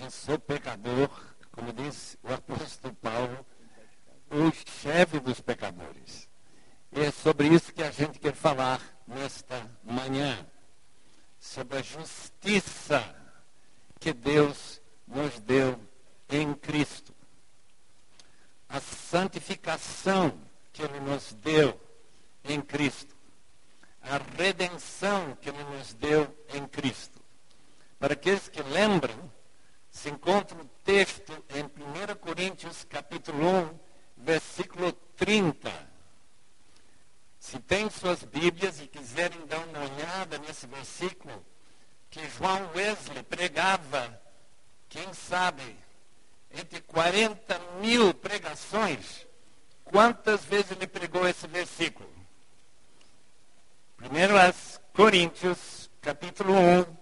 eu sou pecador, como disse o apóstolo Paulo, o chefe dos pecadores. E é sobre isso que a gente quer falar nesta manhã. Sobre a justiça que Deus nos deu em Cristo. A santificação que Ele nos deu em Cristo. A redenção que Ele nos deu em Cristo. Para aqueles que lembram, se encontra o texto em 1 Coríntios capítulo 1, versículo 30 se tem suas Bíblias e quiserem dar uma olhada nesse versículo, que João Wesley pregava, quem sabe, entre 40 mil pregações, quantas vezes ele pregou esse versículo? Primeiro aos Coríntios, capítulo 1,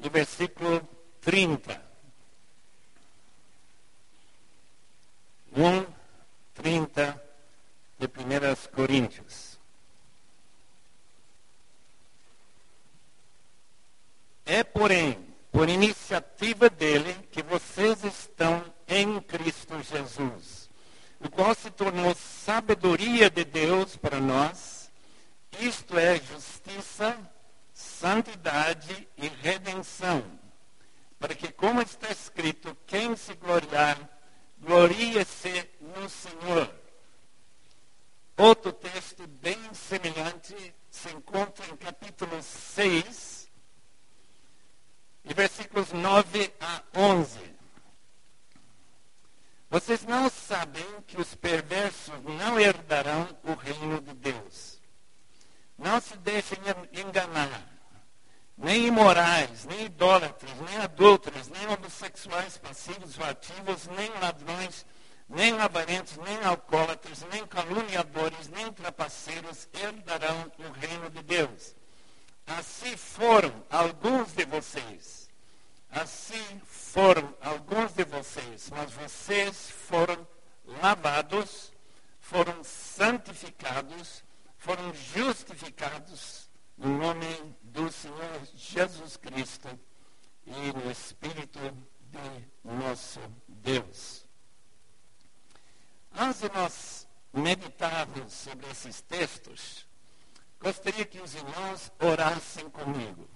e versículo 30. 1, 30 de 1 Coríntios. É, porém, por iniciativa dele que vocês estão em Cristo Jesus, o qual se tornou sabedoria de Deus para nós, isto é justiça, santidade e redenção, para que, como está escrito, quem se gloriar, glorie-se no Senhor. Outro texto bem semelhante se encontra em capítulo 6, e versículos 9 a 11. Vocês não sabem que os perversos não herdarão o reino de Deus. Não se deixem enganar. Nem imorais, nem idólatras, nem adultos, nem homossexuais passivos ou ativos, nem ladrões, nem avarentos, nem alcoólatras, nem caluniadores, nem trapaceiros herdarão o reino de Deus. Assim foram alguns de vocês. Assim foram alguns de vocês. Mas vocês foram lavados, foram santificados, foram justificados no nome do Senhor Jesus Cristo e no Espírito de nosso Deus. Antes de nós meditarmos sobre esses textos, Gostaria que os irmãos orassem comigo.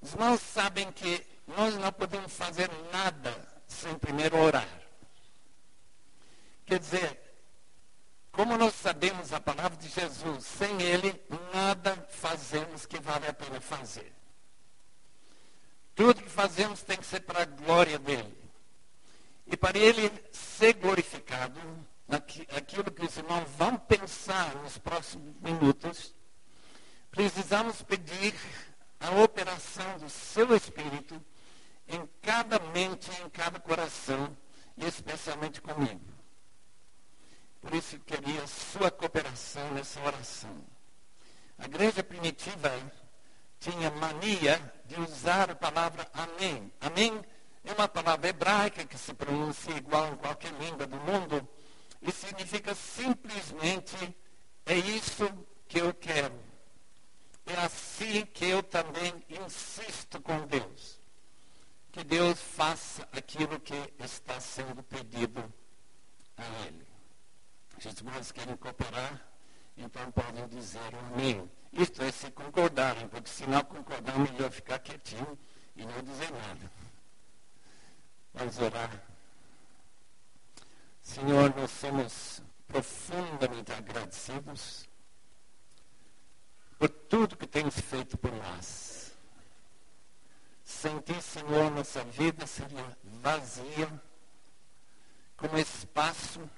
Os irmãos sabem que nós não podemos fazer nada sem primeiro orar. Quer dizer, como nós sabemos a palavra de Jesus, sem Ele nada fazemos que vale a pena fazer. Tudo que fazemos tem que ser para a glória dele. E para Ele ser glorificado, aquilo que os irmãos vão pensar nos próximos minutos, precisamos pedir a operação do seu Espírito em cada mente, em cada coração, e especialmente comigo. Por isso eu queria sua cooperação nessa oração. A igreja primitiva tinha mania de usar a palavra amém. Amém é uma palavra hebraica que se pronuncia igual em qualquer língua do mundo e significa simplesmente é isso que eu quero. É assim que eu também insisto com Deus. Que Deus faça aquilo que está sendo pedido a Ele. Se os irmãos querem cooperar, então podem dizer amém. Isto é se concordarem, porque se não concordar, melhor ficar quietinho e não dizer nada. Vamos orar. Senhor, nós somos profundamente agradecidos por tudo que tens feito por nós. Sem ti, Senhor, nossa vida seria vazia, como espaço,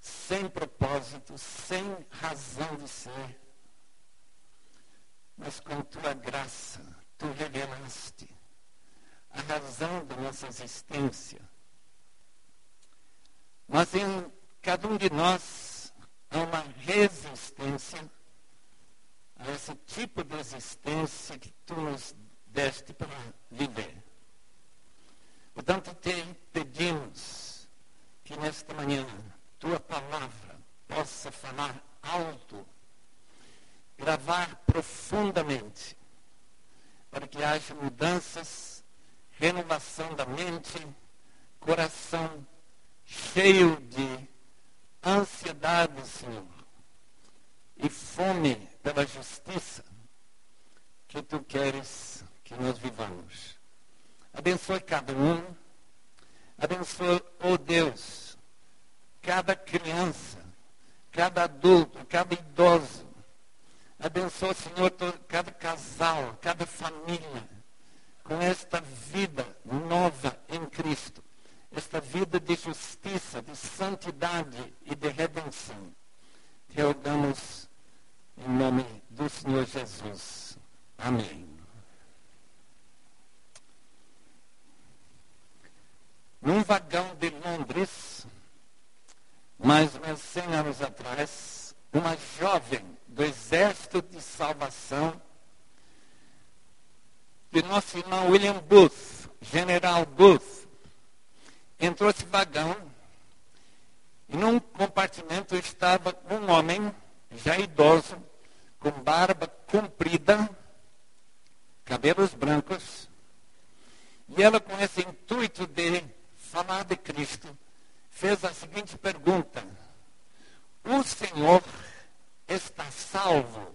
sem propósito, sem razão de ser. Mas com tua graça, tu revelaste a razão da nossa existência mas em cada um de nós há uma resistência a esse tipo de existência que tu nos deste para viver. Portanto, te pedimos que nesta manhã tua palavra possa falar alto, gravar profundamente, para que haja mudanças renovação da mente, coração cheio de ansiedade, Senhor, e fome pela justiça que tu queres que nós vivamos. Abençoe cada um. Abençoe, oh Deus, cada criança, cada adulto, cada idoso. Abençoe, Senhor, todo, cada casal, cada família, com esta vida nova em Cristo. Esta vida de justiça, de santidade e de redenção. Te rogamos em nome do Senhor Jesus. Amém. Num vagão de Londres, mais ou menos 100 anos atrás, uma jovem do Exército de Salvação, de nosso irmão William Booth, General Booth, entrou esse vagão e num compartimento estava um homem já idoso, com barba comprida, cabelos brancos, e ela com esse intuito de falar de Cristo, fez a seguinte pergunta: O Senhor está salvo?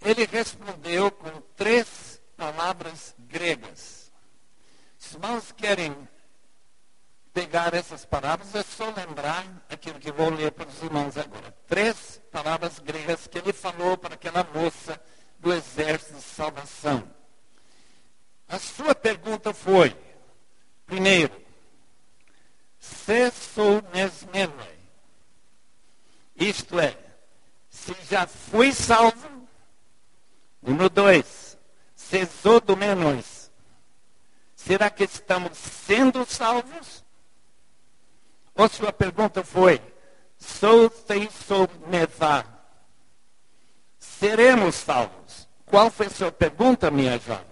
Ele respondeu com três palavras gregas. Se irmãos querem pegar essas palavras, é só lembrar aquilo que vou ler para os irmãos agora. Três palavras gregas que ele falou para aquela moça do exército de salvação. A sua pergunta foi: Primeiro, se sou mesmene. Isto é, se já fui salvo. Número dois, se sou do menos. Será que estamos sendo salvos? Ou sua pergunta foi, sou sem sou meva. Seremos salvos. Qual foi a sua pergunta, minha jovem?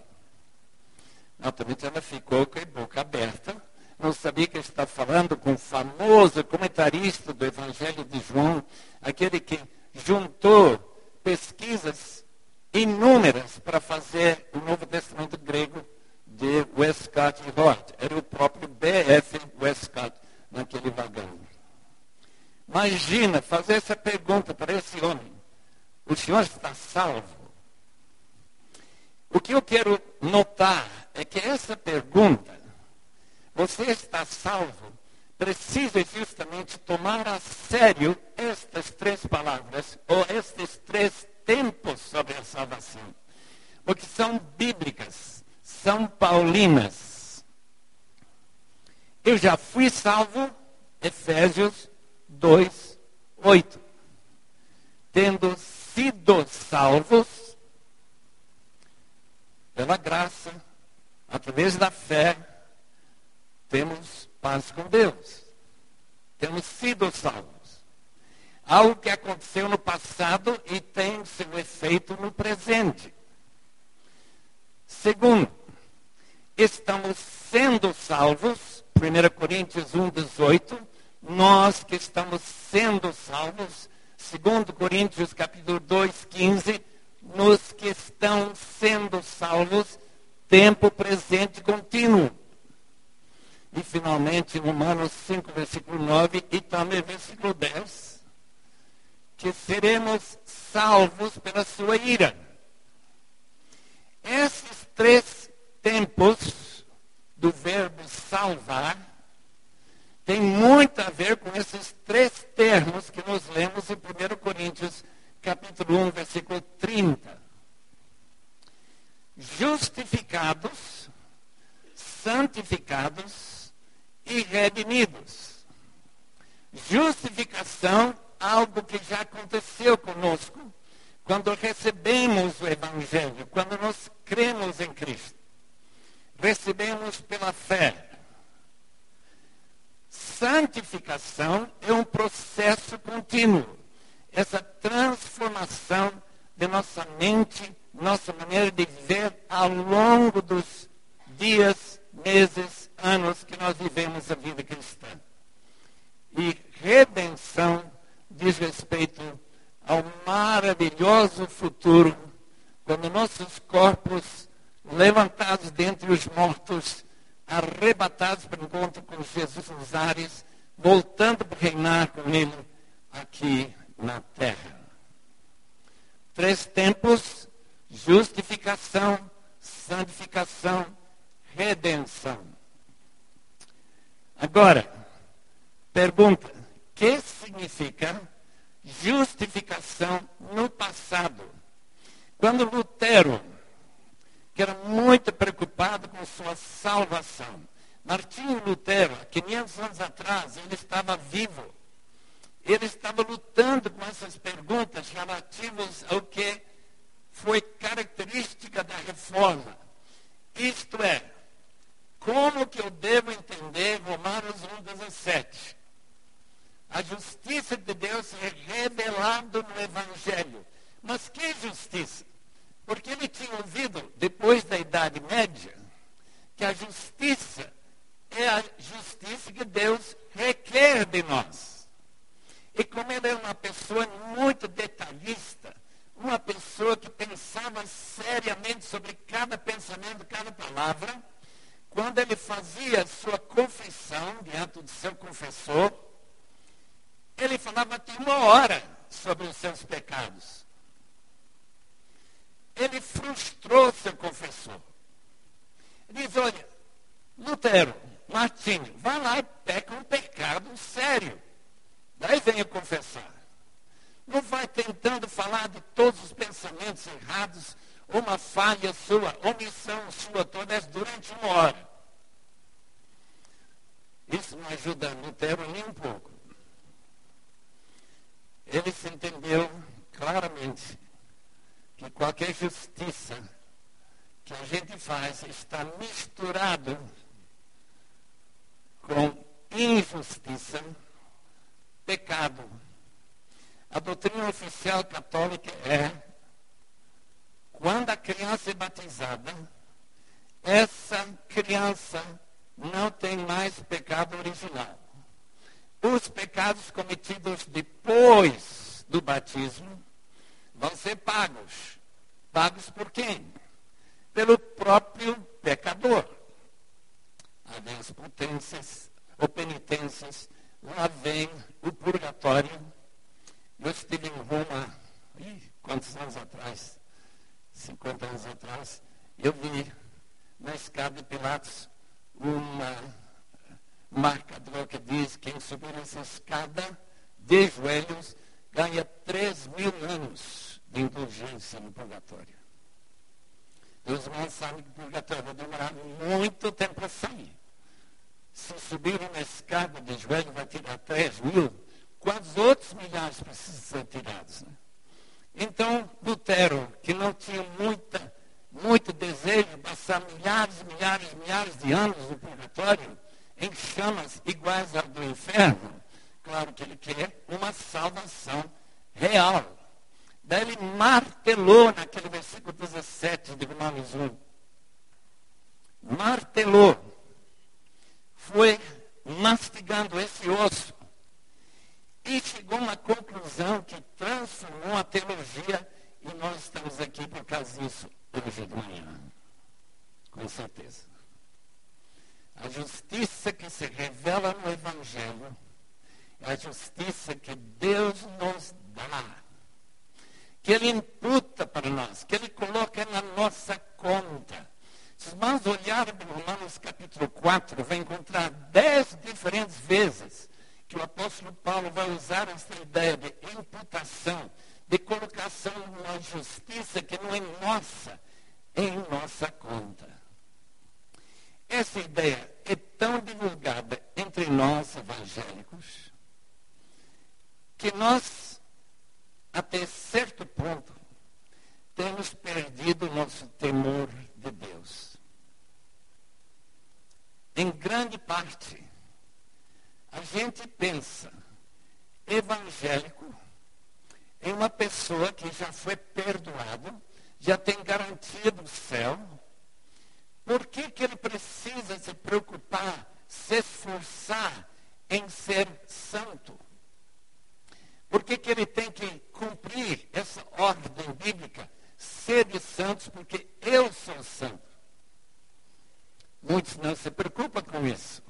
Naturalmente ela ficou com a boca aberta, não sabia que está falando com o famoso comentarista do Evangelho de João, aquele que juntou pesquisas inúmeras para fazer o Novo Testamento grego de Westcott e Hort. Era o próprio B.F. Westcott naquele vagão. Imagina fazer essa pergunta para esse homem. O senhor está salvo? O que eu quero notar é que essa pergunta, você está salvo, precisa justamente tomar a sério estas três palavras, ou estes três tempos sobre a salvação. Porque são bíblicas, são paulinas. Eu já fui salvo, Efésios 2, 8. Tendo sido salvos pela graça, através da fé, temos paz com Deus. Temos sido salvos. Algo que aconteceu no passado e tem seu efeito no presente. Segundo, estamos sendo salvos, 1 Coríntios 1, 18, nós que estamos sendo salvos, 2 Coríntios capítulo 2, 15, nos que estão sendo salvos, tempo presente contínuo. E finalmente, Romanos 5, versículo 9 e também versículo 10, que seremos salvos pela sua ira. Esses três tempos do verbo salvar têm muito a ver com esses três termos que nós lemos em 1 Coríntios capítulo 1, versículo 30 justificados, santificados e redimidos. Justificação, algo que já aconteceu conosco quando recebemos o Evangelho, quando nós cremos em Cristo. Recebemos pela fé. Santificação é um processo contínuo. Essa transformação de nossa mente nossa maneira de viver ao longo dos dias, meses, anos que nós vivemos a vida cristã. E redenção diz respeito ao maravilhoso futuro, quando nossos corpos levantados dentre os mortos, arrebatados para o encontro com Jesus nos ares, voltando para reinar com ele aqui na terra. Três tempos: justificação, santificação, redenção. Agora, pergunta: que significa justificação no passado? Quando Lutero, que era muito preocupado com sua salvação, Martinho Lutero, 500 anos atrás, ele estava vivo. Ele estava lutando com essas perguntas relativas ao que foi característica da reforma. Isto é, como que eu devo entender Romanos 1,17? A justiça de Deus é revelada no Evangelho. Mas que justiça? Porque ele tinha ouvido, depois da Idade Média, que a justiça é a justiça que Deus requer de nós. E como ele é uma pessoa muito detalhista, uma pessoa que pensava seriamente sobre cada pensamento, cada palavra, quando ele fazia sua confissão diante do seu confessor, ele falava até uma hora sobre os seus pecados. Ele frustrou seu confessor. Ele diz, olha, Lutero, Martinho, vai lá e peca um pecado sério. Daí venha confessar. Não vai tentando falar de todos os pensamentos errados, uma falha sua, omissão sua toda durante uma hora. Isso não ajuda Lutero nem um pouco. Ele se entendeu claramente que qualquer justiça que a gente faz está misturado com injustiça, pecado. A doutrina oficial católica é quando a criança é batizada, essa criança não tem mais pecado original. Os pecados cometidos depois do batismo vão ser pagos. Pagos por quem? Pelo próprio pecador. Havia as potências ou penitências, lá vem o purgatório. Eu estive em Roma, ih, quantos anos atrás? 50 anos atrás, eu vi na escada de Pilatos uma marcador que diz quem subir essa escada de joelhos ganha 3 mil anos de indulgência no purgatório. Os irmãos sabem que o purgatório vai demorar muito tempo a sair. Se subir uma escada de joelho vai tirar 3 mil, quantos outros milhares precisam ser tirados? Né? Então, Lutero, que não tinha muita muito desejo de passar milhares, milhares, milhares de anos no purgatório, em chamas iguais ao do inferno. Claro que ele quer uma salvação real. Daí ele martelou naquele versículo 17 de Romanos 1. Martelou. Foi mastigando esse osso. E chegou a uma conclusão que transformou a teologia e nós estamos aqui por causa disso hoje de manhã. Com certeza. A justiça que se revela no Evangelho é a justiça que Deus nos dá. Que Ele imputa para nós, que Ele coloca na nossa conta. Se os irmãos olharem para Romanos capítulo 4, vai encontrar dez diferentes vezes que o apóstolo Paulo vai usar essa ideia de imputação, de colocação na justiça que não é nossa, em nossa conta. Essa ideia é tão divulgada entre nós evangélicos que nós, até certo ponto, temos perdido o nosso temor de Deus. Em grande parte, a gente pensa evangélico em uma pessoa que já foi perdoado já tem garantia do céu, por que, que ele precisa se preocupar, se esforçar em ser santo? Por que, que ele tem que cumprir essa ordem bíblica? Sede santos, porque eu sou santo. Muitos não se preocupam com isso.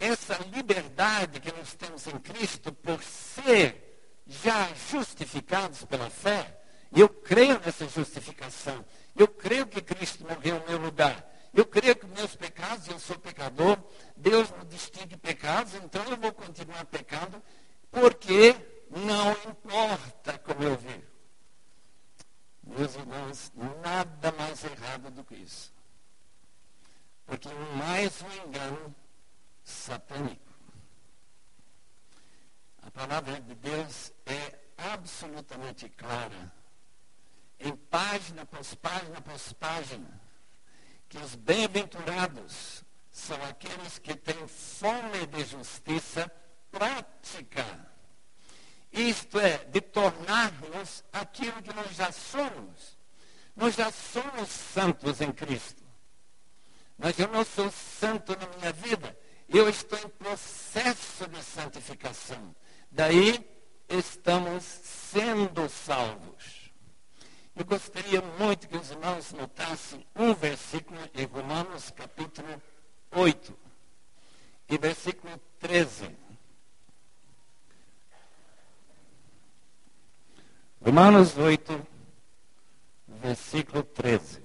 Essa liberdade que nós temos em Cristo por ser já justificados pela fé, eu creio nessa justificação. Eu creio que Cristo morreu no meu lugar. Eu creio que meus pecados, eu sou pecador, Deus me distingue pecados, então eu vou continuar pecando, porque não importa como eu vivo. Meus irmãos, nada mais errado do que isso. Porque mais um engano satânico. A palavra de Deus é absolutamente clara. Em página após página após página, que os bem-aventurados são aqueles que têm fome de justiça prática. Isto é, de tornarmos aquilo que nós já somos. Nós já somos santos em Cristo. Mas eu não sou santo na minha vida. Eu estou em processo de santificação. Daí estamos sendo salvos. Eu gostaria muito que os irmãos notassem um versículo em Romanos capítulo 8 e versículo 13. Romanos 8, versículo 13.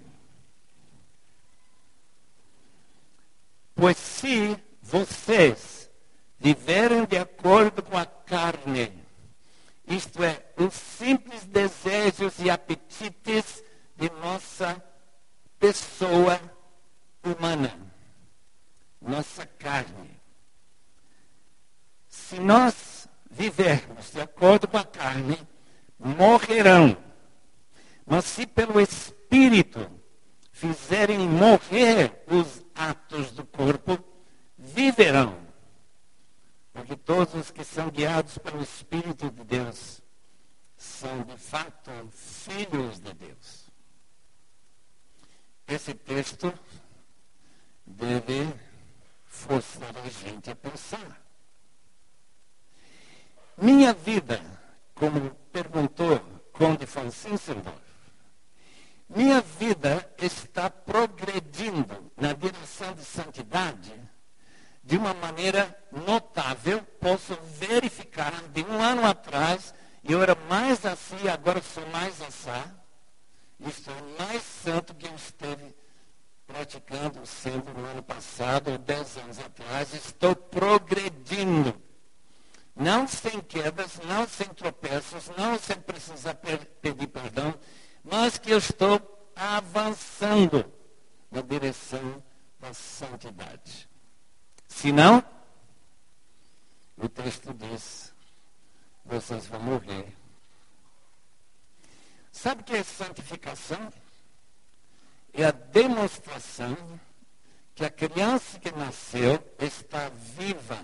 Pois se vocês viverem de acordo com a carne, isto é, os simples desejos e apetites de nossa pessoa humana, nossa carne. Se nós vivermos de acordo com a carne, morrerão. Mas se pelo Espírito fizerem morrer os atos do corpo, viverão. Porque todos os que são guiados pelo Espírito de Deus são de fato filhos de Deus. Esse texto deve forçar a gente a pensar. Minha vida como perguntou Conde Zinzendorf, minha vida está progredindo na direção de santidade de uma maneira notável. Posso verificar, de um ano atrás, eu era mais assim, agora sou mais assá. Estou mais santo que eu esteve praticando sendo no ano passado, ou dez anos atrás. Estou progredindo não sem quedas, não sem tropeços, não sem precisar pedir perdão, mas que eu estou avançando na direção da santidade. Se não, o texto diz: vocês vão morrer. Sabe o que é santificação? É a demonstração que a criança que nasceu está viva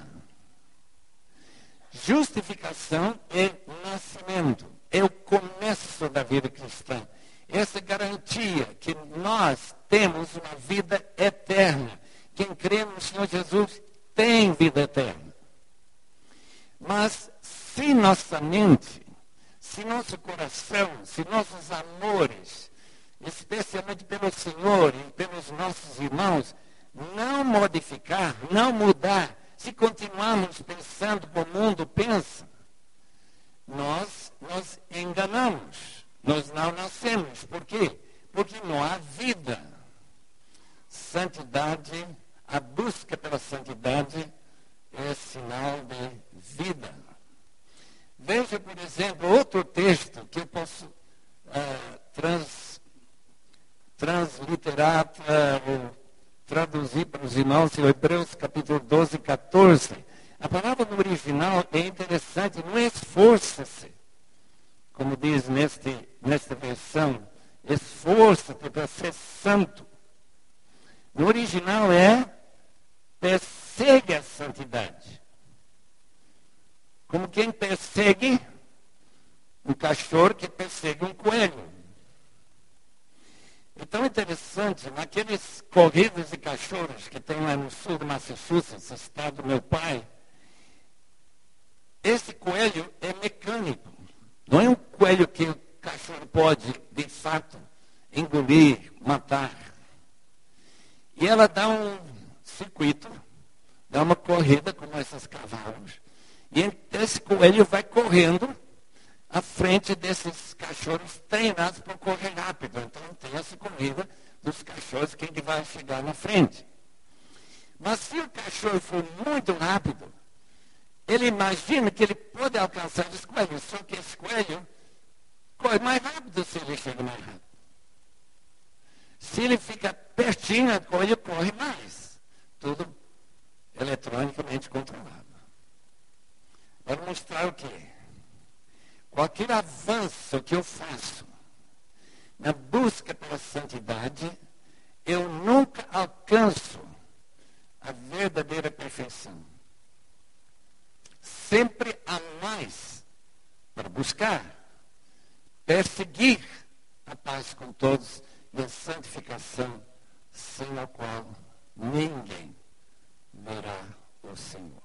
Justificação é nascimento, é o começo da vida cristã. Essa garantia que nós temos uma vida eterna. Quem crê no Senhor Jesus tem vida eterna. Mas se nossa mente, se nosso coração, se nossos amores, especialmente pelo Senhor e pelos nossos irmãos, não modificar, não mudar, se continuarmos pensando como o mundo pensa, nós nos enganamos. Nós não nascemos. Por quê? Porque não há vida. Santidade, a busca pela santidade é sinal de vida. Veja, por exemplo, outro texto que eu posso uh, trans, transliterar uh, traduzir para os irmãos em Hebreus capítulo 12, 14. A palavra no original é interessante, não é esforça-se, como diz neste, nesta versão, esforça-te para ser santo. No original é persegue a santidade. Como quem persegue um cachorro que persegue um coelho. É tão interessante, naqueles corridas de cachorros que tem lá no sul do Massachusetts, estado do meu pai, esse coelho é mecânico. Não é um coelho que o cachorro pode, de fato, engolir, matar. E ela dá um circuito, dá uma corrida como esses cavalos. E esse coelho vai correndo à frente desses cachorros treinados para correr rápido. Então tem essa corrida dos cachorros, quem que vai chegar na frente. Mas se o cachorro for muito rápido, ele imagina que ele pode alcançar esse coelho, só que esse coelho corre mais rápido se ele chega mais rápido. Se ele fica pertinho, o coelho corre mais. Tudo eletronicamente controlado. Para mostrar o quê? Qualquer avanço que eu faço na busca pela santidade, eu nunca alcanço a verdadeira perfeição. Sempre há mais para buscar, perseguir a paz com todos e a santificação, sem a qual ninguém verá o Senhor.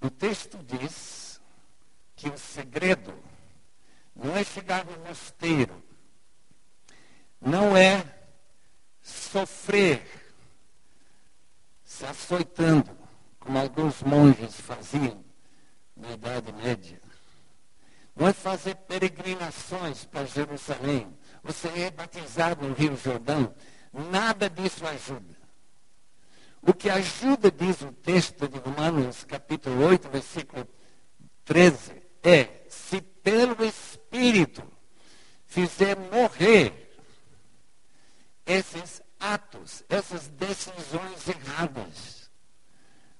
O texto diz que o segredo não é chegar no mosteiro, não é sofrer se açoitando, como alguns monges faziam na Idade Média. Não é fazer peregrinações para Jerusalém. Você é batizado no Rio Jordão. Nada disso ajuda. O que ajuda, diz o texto de Romanos, capítulo 8, versículo 13, é: se pelo Espírito fizer morrer esses atos, essas decisões erradas,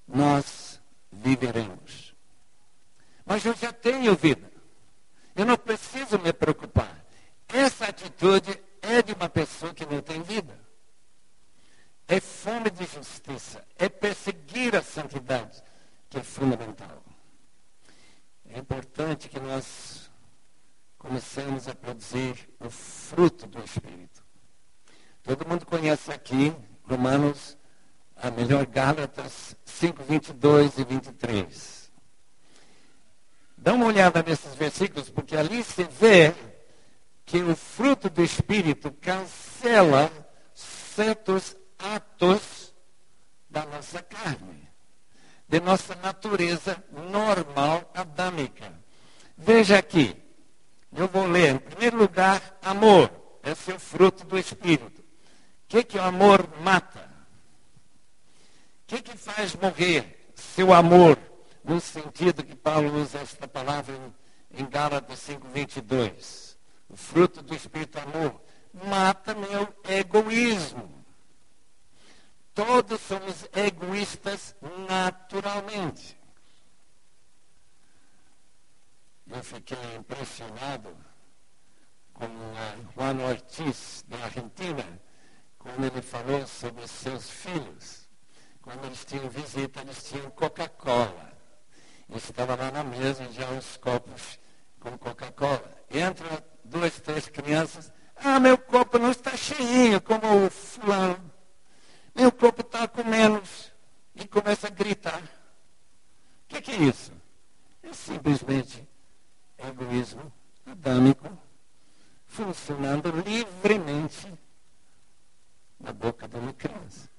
nós viveremos. Mas eu já tenho vida. Eu não preciso me preocupar. Essa atitude é de uma pessoa que não tem vida é fome de justiça, é perseguir a santidade, que é fundamental. É importante que nós comecemos a produzir o fruto do Espírito. Todo mundo conhece aqui Romanos, a melhor Gálatas 5, 22 e 23. Dá uma olhada nesses versículos, porque ali se vê que o fruto do Espírito cancela certos atos da nossa carne, de nossa natureza normal adâmica. Veja aqui, eu vou ler, em primeiro lugar, amor. Esse é o fruto do Espírito. O que, que o amor mata? O que, que faz morrer seu amor? No sentido que Paulo usa esta palavra em, em Gálatas 5,22. O fruto do Espírito amor mata meu egoísmo. Todos somos egoístas naturalmente. Eu fiquei impressionado com Juan Ortiz, da Argentina, quando ele falou sobre seus filhos. Quando eles tinham visita, eles tinham Coca-Cola. Estava lá na mesa, já os copos com Coca-Cola. Entra duas, três crianças. Ah, meu copo não está cheinho, como o fulano. Meu corpo está com menos. E começa a gritar. O que, que, é isso? É simplesmente egoísmo adâmico funcionando livremente na boca de uma criança.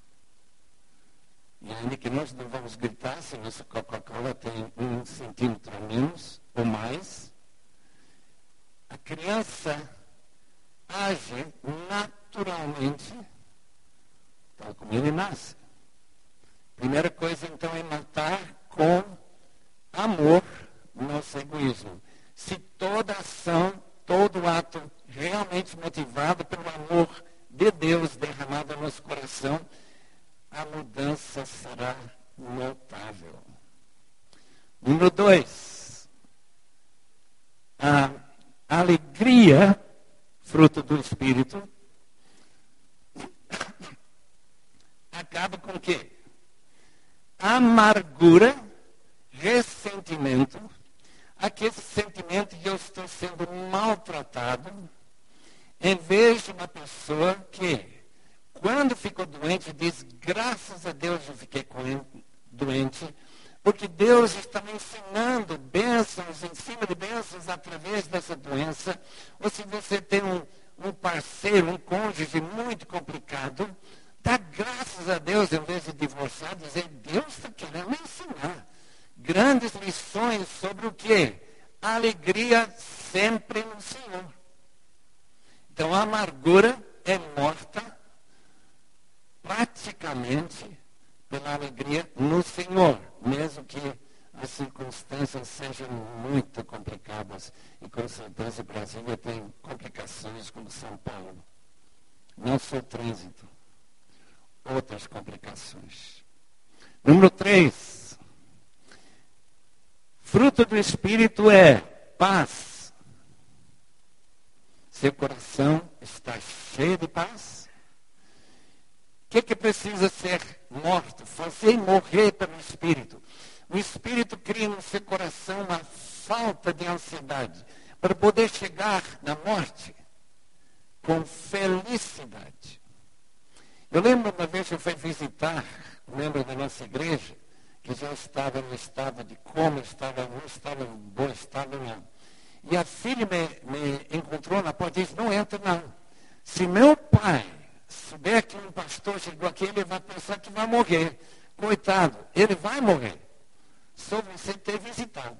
E ainda que nós não vamos gritar se nossa Coca-Cola tem um centímetro menos ou mais, a criança age naturalmente tal como ele nasce. Primeira coisa, então, é matar com amor nosso egoísmo. Se toda ação, todo ato realmente motivado pelo amor de Deus derramado no nosso coração, a mudança será notável. Número dois, a alegria, fruto do Espírito, acaba com o quê? Amargura, ressentimento, aquele sentimento de eu estou sendo maltratado, em vez de uma pessoa que, quando ficou doente, diz, graças a Deus eu fiquei doente, porque Deus está ensinando bênçãos em cima de bênçãos através dessa doença. Ou se você tem um, um parceiro, um cônjuge muito complicado, dá graças a Deus, em vez de divorciar, dizer, Deus está querendo me ensinar grandes lições sobre o quê? Alegria sempre no Senhor. Então a amargura é morta praticamente pela alegria no Senhor, mesmo que as circunstâncias sejam muito complicadas. E com certeza Brasil tem complicações como São Paulo. Não só trânsito, outras complicações. Número 3. Fruto do Espírito é paz. Seu coração está cheio de paz? Que, que precisa ser morto? Fazer morrer pelo Espírito. O Espírito cria no seu coração uma falta de ansiedade para poder chegar na morte com felicidade. Eu lembro uma vez que eu fui visitar um membro da nossa igreja, que já estava no estado de coma, estava, não estava em bom estado, não. E a filha me, me encontrou na porta e disse, não entra não. Se meu pai souber que um pastor chegou aqui, ele vai pensar que vai morrer. Coitado, ele vai morrer. Só você ter visitado.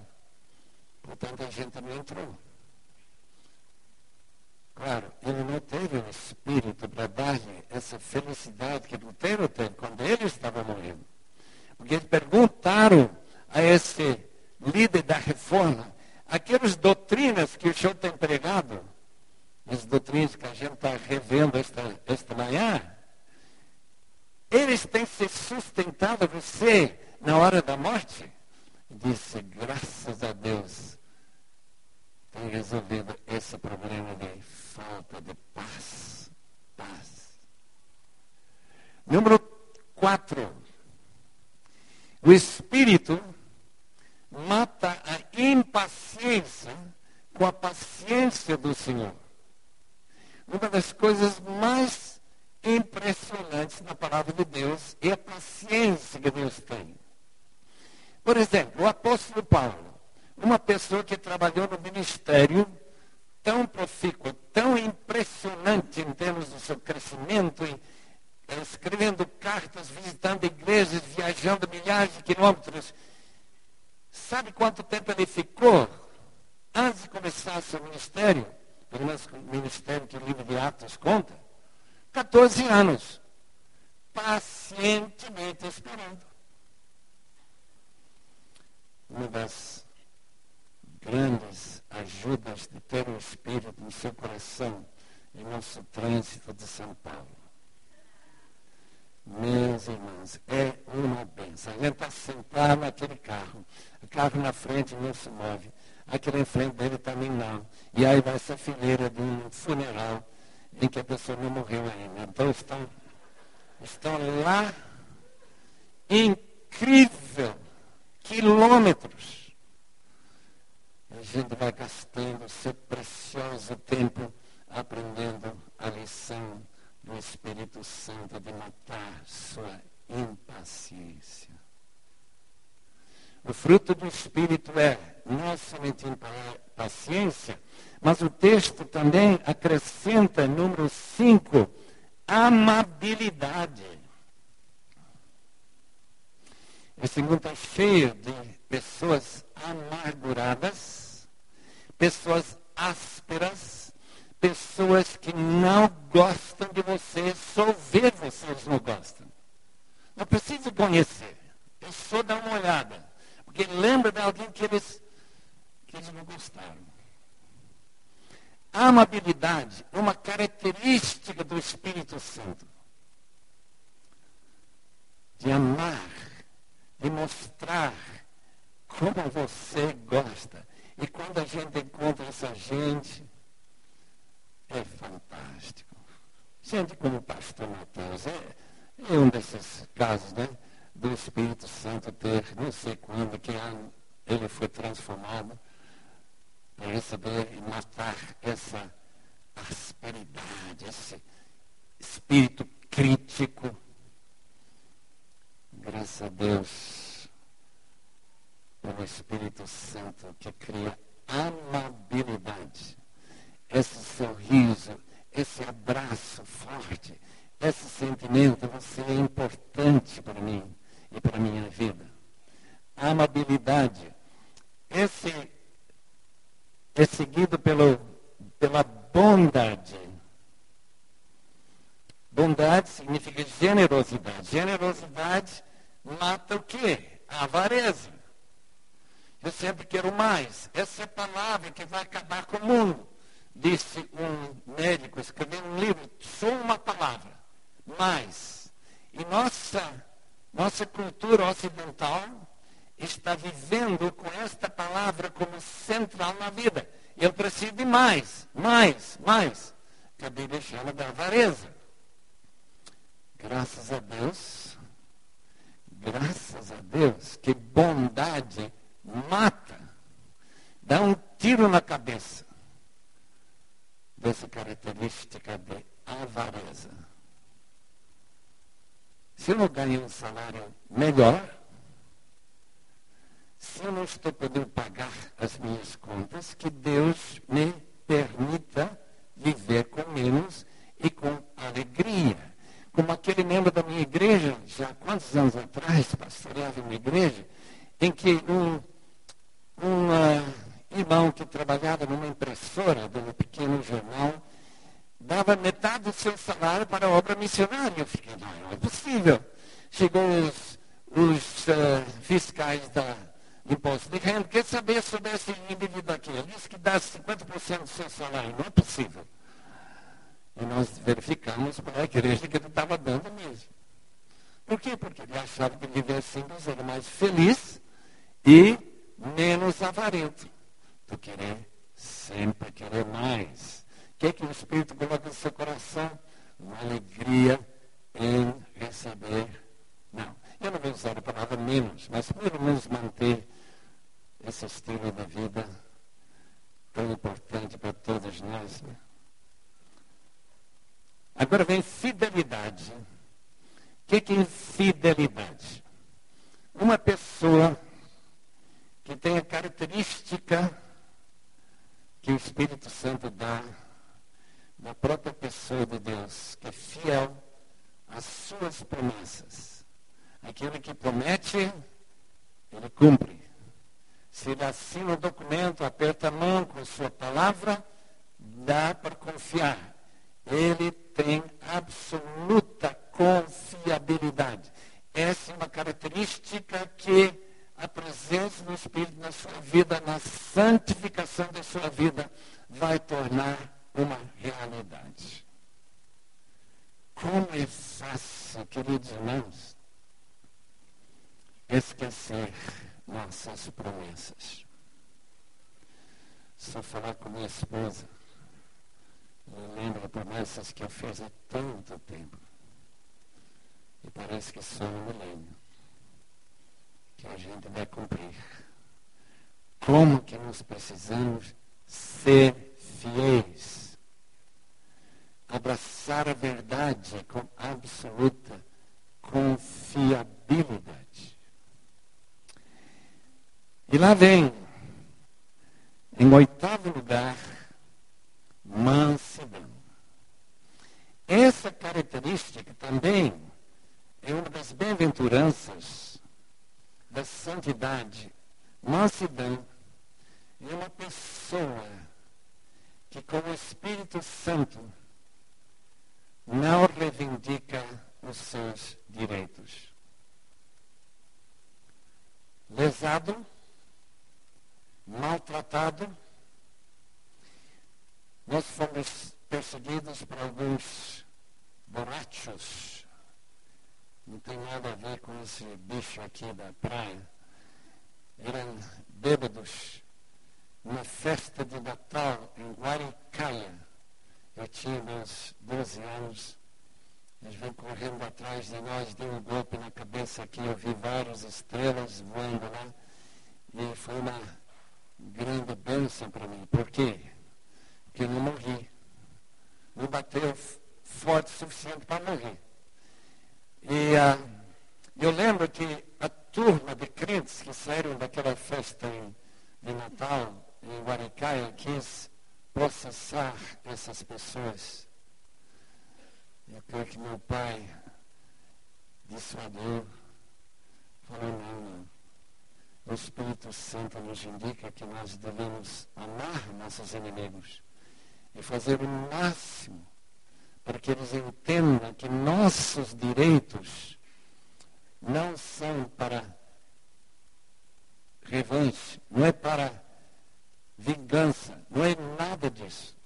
Portanto, a gente não entrou. Claro, ele não teve o espírito para dar-lhe essa felicidade que Lutero teve quando ele estava morrendo. Porque eles perguntaram a esse líder da reforma aquelas doutrinas que o senhor tem pregado, as doutrinas que a gente está revendo esta, esta manhã, eles têm se sustentado você na hora da morte? Disse, graças a Deus, tem resolvido esse problema de falta de paz. Paz. Número 4. O Espírito mata a impaciência com a paciência do Senhor. Uma das coisas mais impressionantes na palavra de Deus é a paciência que Deus tem. Por exemplo, o apóstolo Paulo, uma pessoa que trabalhou no ministério tão profícuo, tão impressionante em termos do seu crescimento, eh, escrevendo cartas, visitando igrejas, viajando milhares de quilômetros. Sabe quanto tempo ele ficou antes de começar seu ministério? Menos o ministério que livro de Atos conta. 14 anos. Pacientemente esperando. Uma das grandes ajudas de ter o Espírito no seu coração em nosso trânsito de São Paulo. Meus irmãos, é uma benção. A gente está sentado naquele carro, o carro na frente não se move, aquele em frente dele também não. E aí vai essa fileira de um funeral em que a pessoa não morreu ainda. Então estão, estão lá, incrível, quilômetros a gente vai gastando seu precioso tempo aprendendo a lição do Espírito Santo de matar sua impaciência. O fruto do Espírito é não somente paciência, mas o texto também acrescenta, número 5, amabilidade. Esse mundo está cheio de pessoas amarguradas, pessoas ásperas, pessoas que não gostam de você, só ver vocês não gostam. Não precisa conhecer, é só dar uma olhada. Porque lembra de alguém que eles, que eles não gostaram. A amabilidade é uma característica do Espírito Santo. De amar, de mostrar como você gosta e quando a gente encontra essa gente, é fantástico. Gente como o pastor Mateus, é, é um desses casos, né? Do Espírito Santo ter, não sei quando, que ano ele foi transformado para receber e matar essa asperidade, esse espírito crítico. Graças a Deus pelo Espírito Santo que cria amabilidade. Esse sorriso, esse abraço forte, esse sentimento, você é importante para mim e para a minha vida. A amabilidade. Esse é seguido pelo, pela bondade. Bondade significa generosidade. Generosidade mata o quê? A avareza. Eu sempre quero mais. Essa é a palavra que vai acabar com o mundo. Disse um médico, escreveu um livro, só uma palavra. Mais. E nossa, nossa cultura ocidental está vivendo com esta palavra como central na vida. Eu preciso de mais, mais, mais. Que a Bíblia chama de avareza. Graças a Deus, graças a Deus, que bondade mata, dá um tiro na cabeça dessa característica de avareza. Se eu não ganho um salário melhor, se eu não estou podendo pagar as minhas contas, que Deus me permita viver com menos e com alegria. Como aquele membro da minha igreja, já quantos anos atrás, pastoreava uma igreja, em que um um irmão que trabalhava numa impressora de um pequeno jornal dava metade do seu salário para a obra missionária. Eu fiquei, não, não é possível. Chegou os, os uh, fiscais da imposto de renda, quer saber sobre esse indivíduo aqui. Ele disse que dá 50% do seu salário. Não é possível. E nós verificamos para a igreja que ele estava dando mesmo. Por quê? Porque ele achava que viver simples era mais feliz e menos avarento. Tu querer sempre querer mais. Que, é que o Espírito coloca no seu coração? Uma alegria em receber. Não, eu não vou usar a palavra menos, mas pelo menos manter esse estilo de vida tão importante para todos nós. Né? Agora vem fidelidade. O que, que é fidelidade? Uma pessoa que tem a característica que o Espírito Santo dá na própria pessoa de Deus, que é fiel às suas promessas. Aquele que promete, ele cumpre. Se ele assina o documento, aperta a mão com sua palavra, dá para confiar. Ele tem absoluta confiabilidade. Essa é uma característica que a presença do Espírito na sua vida, na santificação da sua vida, vai tornar uma realidade. Como é fácil, queridos irmãos, esquecer nossas promessas. Só falar com minha esposa, eu lembro promessas que eu fiz há tanto tempo. E parece que só um milênio que a gente vai cumprir. Como que nós precisamos ser fiéis. Abraçar a verdade com absoluta confiabilidade. E lá vem, em oitavo lugar, mansidão. Essa característica também é uma das bem-aventuranças da santidade, mansidão, é uma pessoa que com o Espírito Santo não reivindica os seus direitos. Lesado, maltratado, nós fomos perseguidos por alguns borrachos não tem nada a ver com esse bicho aqui da praia. Eram bêbados numa festa de Natal em Guaricaia. Eu tinha meus 12 anos. Eles vêm correndo atrás de nós, deu um golpe na cabeça aqui. Eu vi várias estrelas voando lá. E foi uma grande bênção para mim. Por quê? Porque eu não morri. Não bateu forte o suficiente para morrer. E uh, eu lembro que a turma de crentes que saíram daquela festa em, de Natal em Guaricaia quis processar essas pessoas creio que meu pai dissuadiu, falou, não, não. O Espírito Santo nos indica que nós devemos amar nossos inimigos e fazer o máximo para que eles entendam que nossos direitos não são para revanche, não é para vingança, não é nada disso.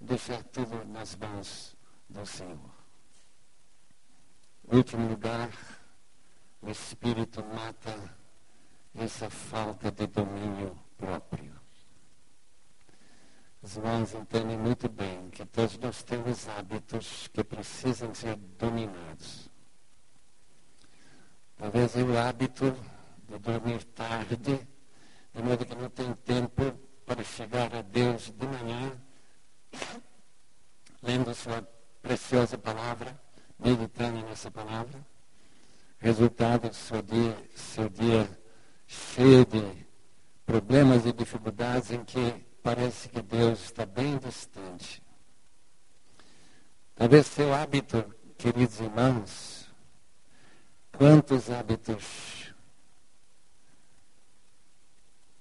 Deixar tudo nas mãos do Senhor. Em último lugar, o Espírito mata essa falta de domínio próprio. Os irmãos entendem muito bem que todos nós temos hábitos que precisam ser dominados. Talvez o hábito de dormir tarde, de modo que não tem tempo para chegar a Deus de manhã, lendo sua preciosa palavra, meditando nessa palavra. Resultado, seu dia, seu dia cheio de problemas e dificuldades em que parece que Deus está bem distante. Talvez seu hábito, queridos irmãos, quantos hábitos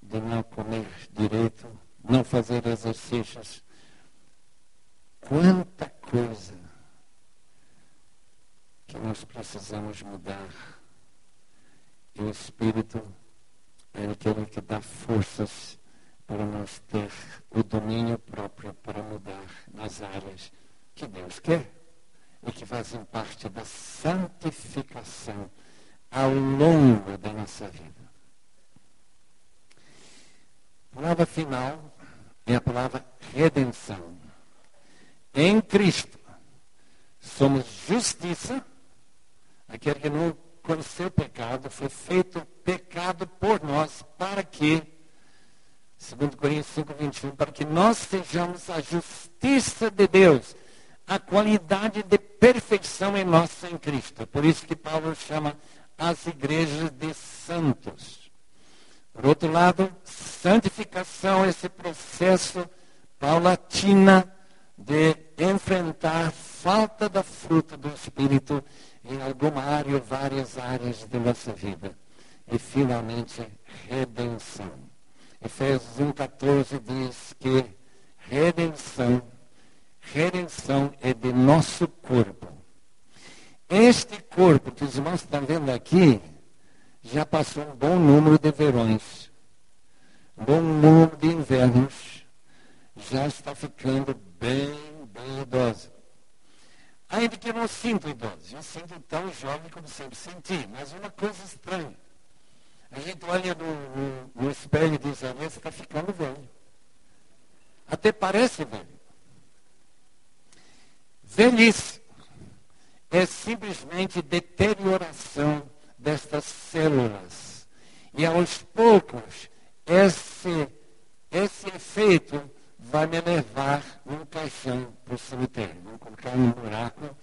de não comer direito, não fazer exercícios, quanta coisa que nós precisamos mudar. E o Espírito é aquele que dá forças para nós ter o domínio próprio para mudar nas áreas que Deus quer e que fazem parte da santificação ao longo da nossa vida. A palavra final é a palavra redenção. Em Cristo somos justiça, aquele que não conheceu pecado, foi feito pecado por nós, para que Segundo Coríntios 5, 21, para que nós sejamos a justiça de Deus, a qualidade de perfeição em nós em Cristo. Por isso que Paulo chama as igrejas de santos. Por outro lado, santificação, esse processo paulatina de enfrentar falta da fruta do Espírito em alguma área ou várias áreas de nossa vida. E finalmente, redenção. Efésios 1,14 diz que redenção, redenção é de nosso corpo. Este corpo que os irmãos estão vendo aqui, já passou um bom número de verões, um bom número de invernos, já está ficando bem, bem idoso. Ainda que eu não sinto idoso, eu sinto tão jovem como sempre senti, mas uma coisa estranha. A gente olha no, no, no espelho e diz, ah, você está ficando velho. Até parece velho. Velhice é simplesmente deterioração destas células. E aos poucos, esse, esse efeito vai me levar num caixão para o cemitério. Vamos colocar num buraco,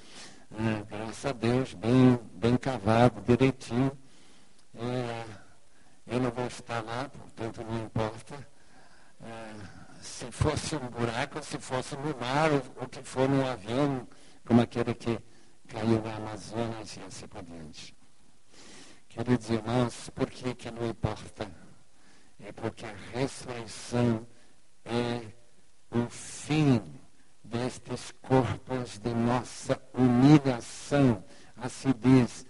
né, graças a Deus, bem, bem cavado, direitinho. É, eu não vou estar lá, portanto não importa. É, se fosse um buraco, se fosse no mar, ou, que for num avião, como aquele que caiu na Amazonas e assim por diante. Queridos irmãos, por que, que não importa? É porque a ressurreição é o fim destes corpos de nossa humilhação. Assim diz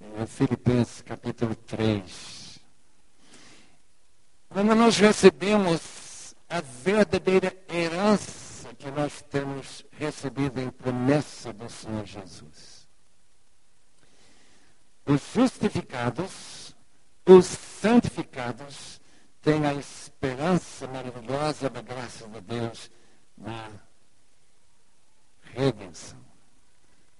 em Filipenses capítulo 3. Quando nós recebemos a verdadeira herança que nós temos recebido em promessa do Senhor Jesus. Os justificados, os santificados, têm a esperança maravilhosa da graça de Deus na redenção.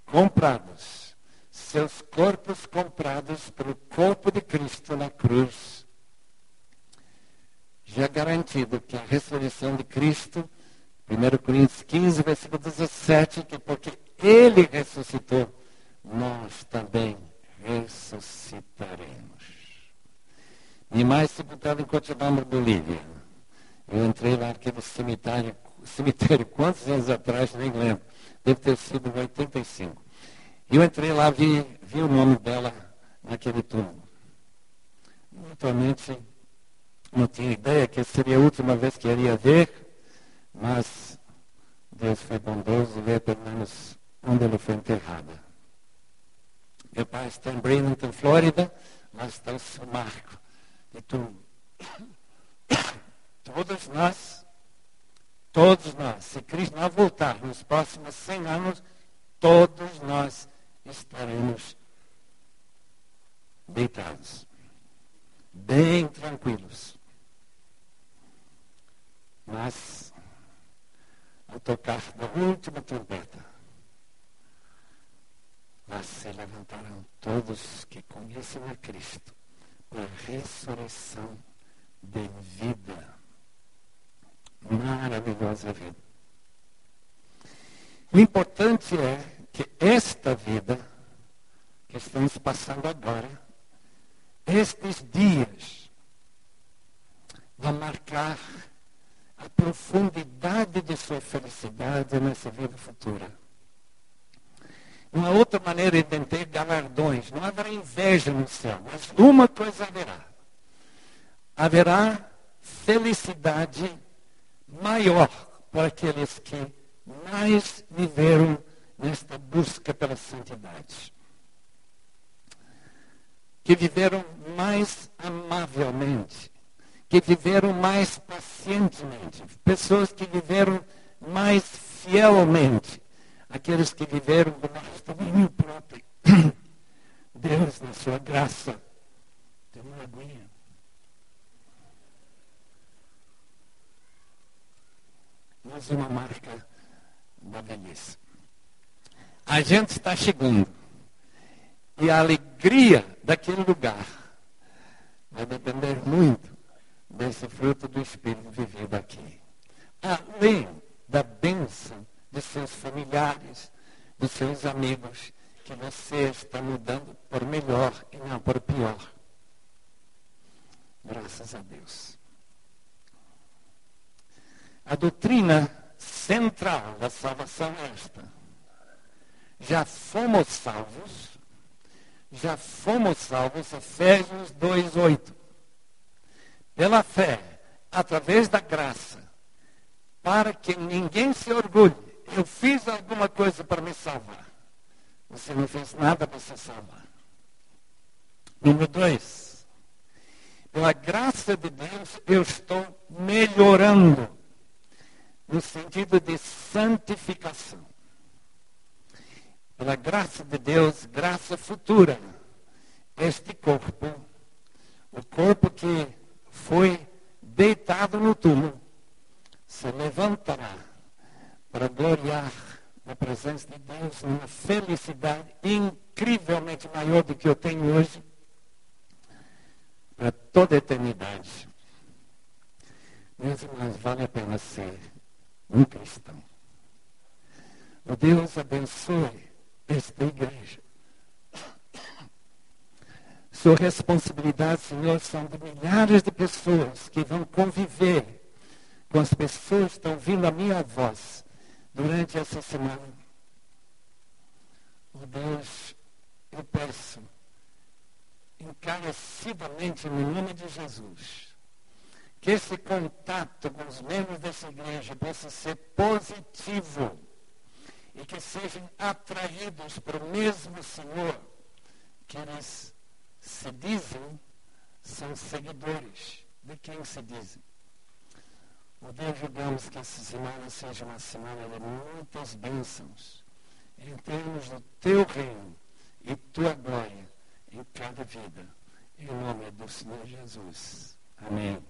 Comprados, seus corpos comprados pelo corpo de Cristo na cruz já garantido que a ressurreição de Cristo, 1 Coríntios 15, versículo 17, que porque ele ressuscitou, nós também ressuscitaremos. E mais sepultado em Cochabamba, Bolívia. Eu entrei lá naquele cemitério, cemitério quantos anos atrás, nem lembro. Deve ter sido em 85. Eu entrei lá, vi, vi o nome dela naquele túmulo. Naturalmente, não tinha ideia que seria a última vez que iria ver, mas Deus foi bondoso e ver pelo menos onde ele foi enterrada. Meu pai está em Bradenton, Flórida, mas está em São Marco. Todos nós, todos nós, se Cristo não voltar nos próximos 100 anos, todos nós estaremos deitados, bem tranquilos. Mas, ao tocar da última trombeta, lá se levantarão todos que conhecem a Cristo com a ressurreição de vida. Maravilhosa vida. O importante é que esta vida que estamos passando agora, estes dias, vão marcar a profundidade de sua felicidade nessa vida futura. Uma outra maneira de ter galardões, não haverá inveja no céu, mas uma coisa haverá. Haverá felicidade maior para aqueles que mais viveram nesta busca pela santidade. Que viveram mais amavelmente, que viveram mais pacientemente, pessoas que viveram mais fielmente, aqueles que viveram do nosso domínio próprio. Deus, na sua graça, tem uma aguinha. Mais uma marca da velhice. A gente está chegando. E a alegria daquele lugar vai depender muito desse fruto do Espírito vivido aqui. Além da bênção de seus familiares, dos seus amigos, que você está mudando por melhor e não por pior. Graças a Deus. A doutrina central da salvação é esta já fomos salvos, já fomos salvos, Efésios 2,8. Pela fé, através da graça, para que ninguém se orgulhe. Eu fiz alguma coisa para me salvar. Você não fez nada para se salvar. Número dois. Pela graça de Deus, eu estou melhorando no sentido de santificação pela graça de Deus, graça futura, este corpo, o corpo que foi deitado no túmulo, se levantará para gloriar na presença de Deus, numa felicidade incrivelmente maior do que eu tenho hoje, para toda a eternidade. Meus irmãos, vale a pena ser um cristão. O Deus abençoe esta igreja. Sua responsabilidade, Senhor, são de milhares de pessoas que vão conviver com as pessoas que estão vindo a minha voz durante essa semana. Oh Deus, eu peço encarecidamente no nome de Jesus que esse contato com os membros dessa igreja possa ser positivo e que sejam atraídos para o mesmo Senhor que eles se dizem são seguidores de quem se dizem. O Deus, rogamos que essa semana seja uma semana de muitas bênçãos em termos do teu reino e tua glória em cada vida. Em nome do Senhor Jesus. Amém.